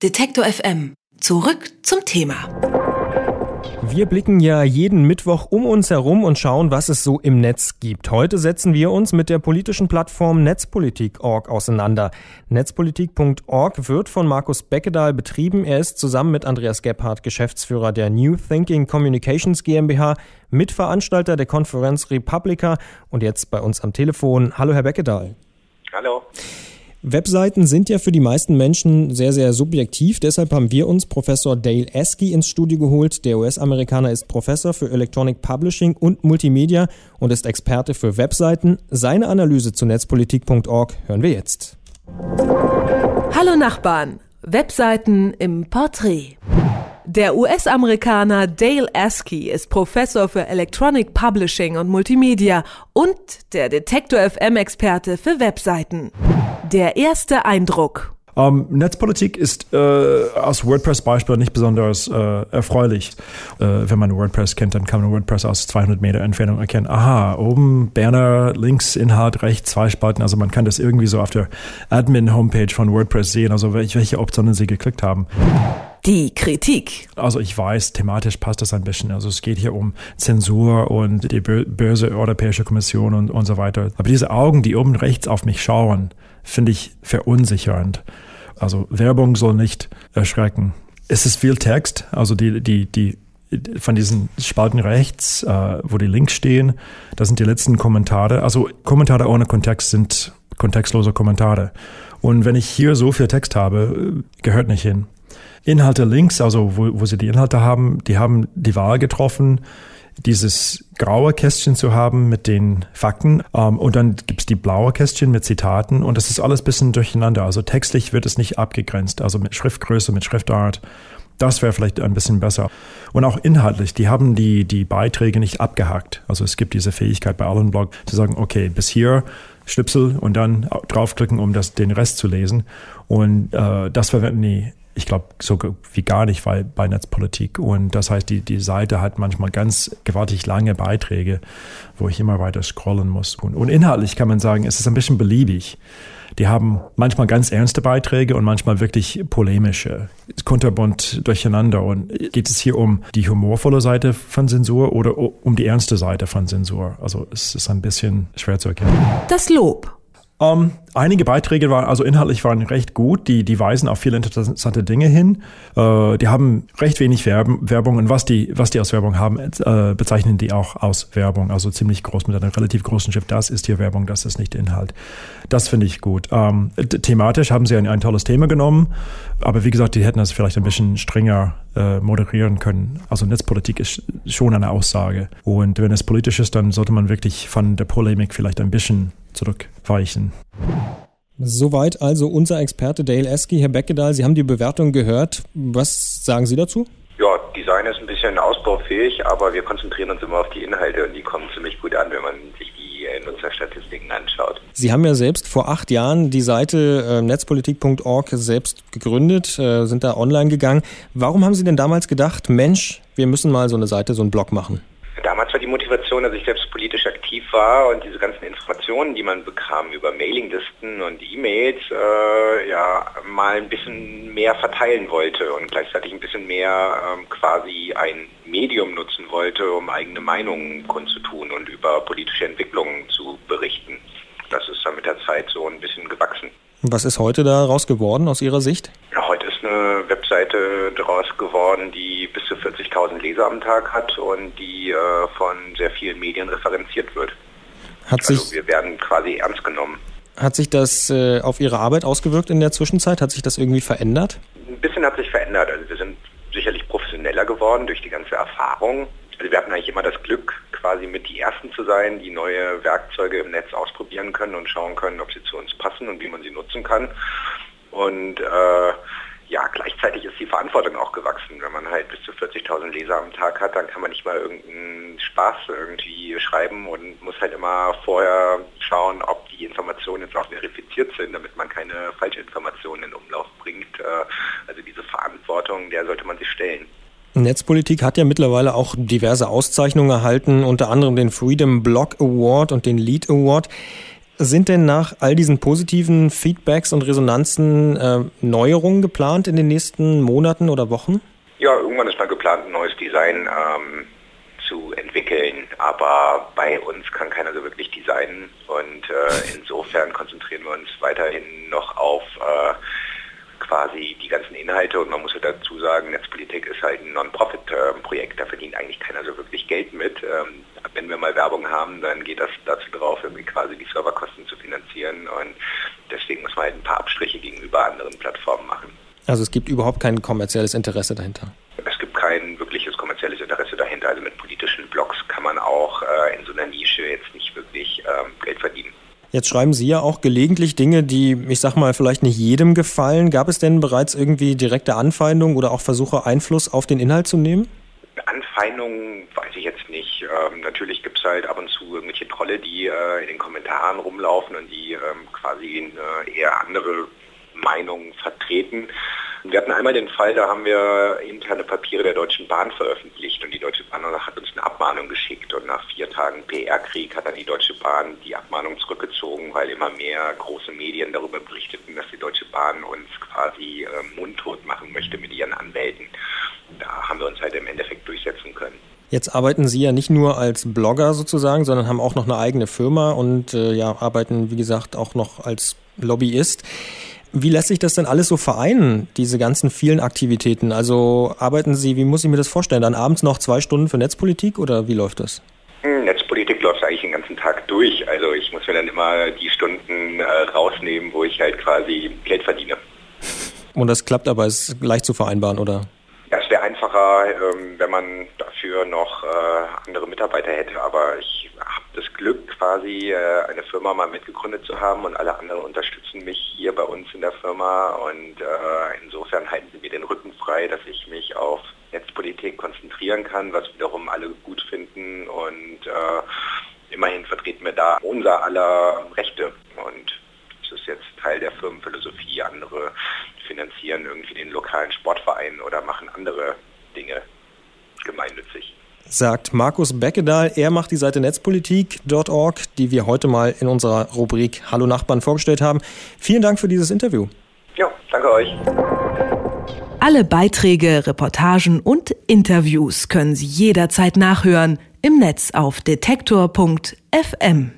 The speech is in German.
Detektor FM. Zurück zum Thema. Wir blicken ja jeden Mittwoch um uns herum und schauen, was es so im Netz gibt. Heute setzen wir uns mit der politischen Plattform Netzpolitik.org auseinander. Netzpolitik.org wird von Markus Beckedahl betrieben. Er ist zusammen mit Andreas Gebhardt Geschäftsführer der New Thinking Communications GmbH, Mitveranstalter der Konferenz Republica und jetzt bei uns am Telefon. Hallo, Herr Beckedahl. Hallo. Webseiten sind ja für die meisten Menschen sehr, sehr subjektiv. Deshalb haben wir uns Professor Dale Esky ins Studio geholt. Der US-Amerikaner ist Professor für Electronic Publishing und Multimedia und ist Experte für Webseiten. Seine Analyse zu netzpolitik.org hören wir jetzt. Hallo Nachbarn. Webseiten im Porträt. Der US-Amerikaner Dale Askey ist Professor für Electronic Publishing und Multimedia und der Detektor FM-Experte für Webseiten. Der erste Eindruck. Ähm, Netzpolitik ist äh, aus WordPress-Beispiel nicht besonders äh, erfreulich. Äh, wenn man WordPress kennt, dann kann man WordPress aus 200 Meter Entfernung erkennen. Aha, oben Banner, links Inhalt, rechts zwei Spalten. Also man kann das irgendwie so auf der Admin-Homepage von WordPress sehen, also welche Optionen sie geklickt haben. Die Kritik. Also ich weiß, thematisch passt das ein bisschen. Also es geht hier um Zensur und die böse Europäische Kommission und, und so weiter. Aber diese Augen, die oben rechts auf mich schauen, finde ich verunsichernd. Also Werbung soll nicht erschrecken. Es ist viel Text, also die, die, die von diesen Spalten rechts, äh, wo die Links stehen, das sind die letzten Kommentare. Also Kommentare ohne Kontext sind kontextlose Kommentare. Und wenn ich hier so viel Text habe, gehört nicht hin. Inhalte links, also wo, wo sie die Inhalte haben, die haben die Wahl getroffen, dieses graue Kästchen zu haben mit den Fakten ähm, und dann gibt's die blaue Kästchen mit Zitaten und das ist alles bisschen durcheinander. Also textlich wird es nicht abgegrenzt, also mit Schriftgröße, mit Schriftart. Das wäre vielleicht ein bisschen besser. Und auch inhaltlich, die haben die, die Beiträge nicht abgehakt. Also es gibt diese Fähigkeit bei allen Blogs zu sagen, okay, bis hier Schnipsel und dann draufklicken, um das, den Rest zu lesen. Und äh, das verwenden die ich glaube, so wie gar nicht bei, bei Netzpolitik. Und das heißt, die, die Seite hat manchmal ganz gewaltig lange Beiträge, wo ich immer weiter scrollen muss. Und, und inhaltlich kann man sagen, es ist ein bisschen beliebig. Die haben manchmal ganz ernste Beiträge und manchmal wirklich polemische, kunterbunt durcheinander. Und geht es hier um die humorvolle Seite von Zensur oder um die ernste Seite von Zensur? Also es ist ein bisschen schwer zu erkennen. Das Lob. Um, ähm, einige Beiträge waren, also inhaltlich waren recht gut. Die, die weisen auf viele interessante Dinge hin. Uh, die haben recht wenig Werbung und was die, was die aus Werbung haben, uh, bezeichnen die auch aus Werbung. Also ziemlich groß mit einer relativ großen Schrift. Das ist hier Werbung, das ist nicht Inhalt. Das finde ich gut. Um, ähm, thematisch haben sie ein, ein tolles Thema genommen. Aber wie gesagt, die hätten das vielleicht ein bisschen strenger uh, moderieren können. Also Netzpolitik ist schon eine Aussage. Und wenn es politisch ist, dann sollte man wirklich von der Polemik vielleicht ein bisschen zurückweichen. Soweit also unser Experte Dale Esky. Herr Beckedahl, Sie haben die Bewertung gehört. Was sagen Sie dazu? Ja, Design ist ein bisschen ausbaufähig, aber wir konzentrieren uns immer auf die Inhalte und die kommen ziemlich gut an, wenn man sich äh, Nutzerstatistiken anschaut. Sie haben ja selbst vor acht Jahren die Seite äh, netzpolitik.org selbst gegründet, äh, sind da online gegangen. Warum haben Sie denn damals gedacht, Mensch, wir müssen mal so eine Seite, so einen Blog machen? Motivation, dass ich selbst politisch aktiv war und diese ganzen Informationen, die man bekam über Mailinglisten und E-Mails, äh, ja, mal ein bisschen mehr verteilen wollte und gleichzeitig ein bisschen mehr ähm, quasi ein Medium nutzen wollte, um eigene Meinungen kundzutun und über politische Entwicklungen zu berichten. Das ist dann mit der Zeit so ein bisschen gewachsen. Was ist heute daraus geworden aus Ihrer Sicht? Ja, heute eine Webseite daraus geworden, die bis zu 40.000 Leser am Tag hat und die äh, von sehr vielen Medien referenziert wird. Hat also sich, wir werden quasi ernst genommen. Hat sich das äh, auf Ihre Arbeit ausgewirkt in der Zwischenzeit? Hat sich das irgendwie verändert? Ein bisschen hat sich verändert. Also wir sind sicherlich professioneller geworden durch die ganze Erfahrung. Also wir hatten eigentlich immer das Glück, quasi mit die Ersten zu sein, die neue Werkzeuge im Netz ausprobieren können und schauen können, ob sie zu uns passen und wie man sie nutzen kann. Und äh, ja, gleichzeitig ist die Verantwortung auch gewachsen. Wenn man halt bis zu 40.000 Leser am Tag hat, dann kann man nicht mal irgendeinen Spaß irgendwie schreiben und muss halt immer vorher schauen, ob die Informationen jetzt auch verifiziert sind, damit man keine falsche Informationen in Umlauf bringt. Äh, also diese Verantwortung, der sollte man sich stellen. Netzpolitik hat ja mittlerweile auch diverse Auszeichnungen erhalten, unter anderem den Freedom Blog Award und den Lead Award. Sind denn nach all diesen positiven Feedbacks und Resonanzen äh, Neuerungen geplant in den nächsten Monaten oder Wochen? Ja, irgendwann ist mal geplant, ein neues Design ähm, zu entwickeln, aber bei uns kann keiner so wirklich designen und äh, insofern konzentrieren wir uns weiterhin noch auf äh, quasi die ganzen Inhalte und man muss ja dazu sagen, Netzpolitik ist halt ein Non-Profit-Projekt, da verdient eigentlich keiner so wirklich Geld mit. Ähm, wenn wir mal Werbung haben, dann geht das dazu drauf, irgendwie quasi die Serverkosten zu finanzieren und deswegen muss man halt ein paar Abstriche gegenüber anderen Plattformen machen. Also es gibt überhaupt kein kommerzielles Interesse dahinter? Es gibt kein wirkliches kommerzielles Interesse dahinter. Also mit politischen Blogs kann man auch äh, in so einer Nische jetzt nicht wirklich ähm, Geld verdienen. Jetzt schreiben Sie ja auch gelegentlich Dinge, die, ich sag mal, vielleicht nicht jedem gefallen. Gab es denn bereits irgendwie direkte Anfeindungen oder auch Versuche, Einfluss auf den Inhalt zu nehmen? Anfeindungen weiß ich jetzt nicht. Ähm, natürlich gibt es halt ab und zu irgendwelche Trolle, die äh, in den Kommentaren rumlaufen und die ähm, quasi eine eher andere Meinung vertreten. Wir hatten einmal den Fall, da haben wir interne Papiere der Deutschen Bahn veröffentlicht und die Deutsche Bahn hat uns eine Abmahnung geschickt und nach vier Tagen PR-Krieg hat dann die Deutsche Bahn die Abmahnung zurückgezogen, weil immer mehr große Medien darüber berichteten, dass die Deutsche Bahn uns quasi äh, mundtot machen möchte mit ihren Anwälten. Da haben wir uns halt im Endeffekt durchsetzen können. Jetzt arbeiten Sie ja nicht nur als Blogger sozusagen, sondern haben auch noch eine eigene Firma und äh, ja, arbeiten, wie gesagt, auch noch als Lobbyist. Wie lässt sich das denn alles so vereinen, diese ganzen vielen Aktivitäten? Also arbeiten Sie, wie muss ich mir das vorstellen, dann abends noch zwei Stunden für Netzpolitik oder wie läuft das? Hm, Netzpolitik läuft eigentlich den ganzen Tag durch. Also ich muss mir dann immer die Stunden äh, rausnehmen, wo ich halt quasi Geld verdiene. Und das klappt aber, ist leicht zu vereinbaren, oder? Ja, es wäre einfacher, ähm, wenn man dafür noch äh, andere Mitarbeiter hätte, aber ich das Glück, quasi äh, eine Firma mal mitgegründet zu haben und alle anderen unterstützen mich hier bei uns in der Firma und äh, insofern halten sie mir den Rücken frei, dass ich mich auf Netzpolitik konzentrieren kann, was wiederum alle gut finden und äh, immerhin vertreten wir da unser aller Rechte und das ist jetzt Teil der Firmenphilosophie. Andere finanzieren irgendwie den lokalen Sportverein oder machen andere Dinge gemeinnützig sagt Markus Beckedahl. Er macht die Seite netzpolitik.org, die wir heute mal in unserer Rubrik Hallo Nachbarn vorgestellt haben. Vielen Dank für dieses Interview. Ja, danke euch. Alle Beiträge, Reportagen und Interviews können Sie jederzeit nachhören im Netz auf detektor.fm.